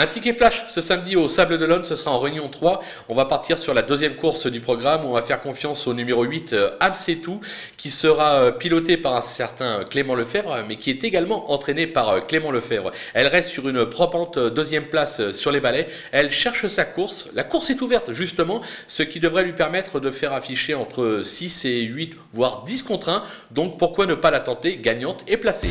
Un ticket flash ce samedi au Sable de d'Olonne, ce sera en réunion 3. On va partir sur la deuxième course du programme. On va faire confiance au numéro 8, euh, Amsetou, qui sera euh, piloté par un certain euh, Clément Lefebvre, mais qui est également entraîné par euh, Clément Lefebvre. Elle reste sur une propante deuxième place sur les balais. Elle cherche sa course. La course est ouverte, justement, ce qui devrait lui permettre de faire afficher entre 6 et 8, voire 10 contre 1. Donc pourquoi ne pas la tenter gagnante et placée?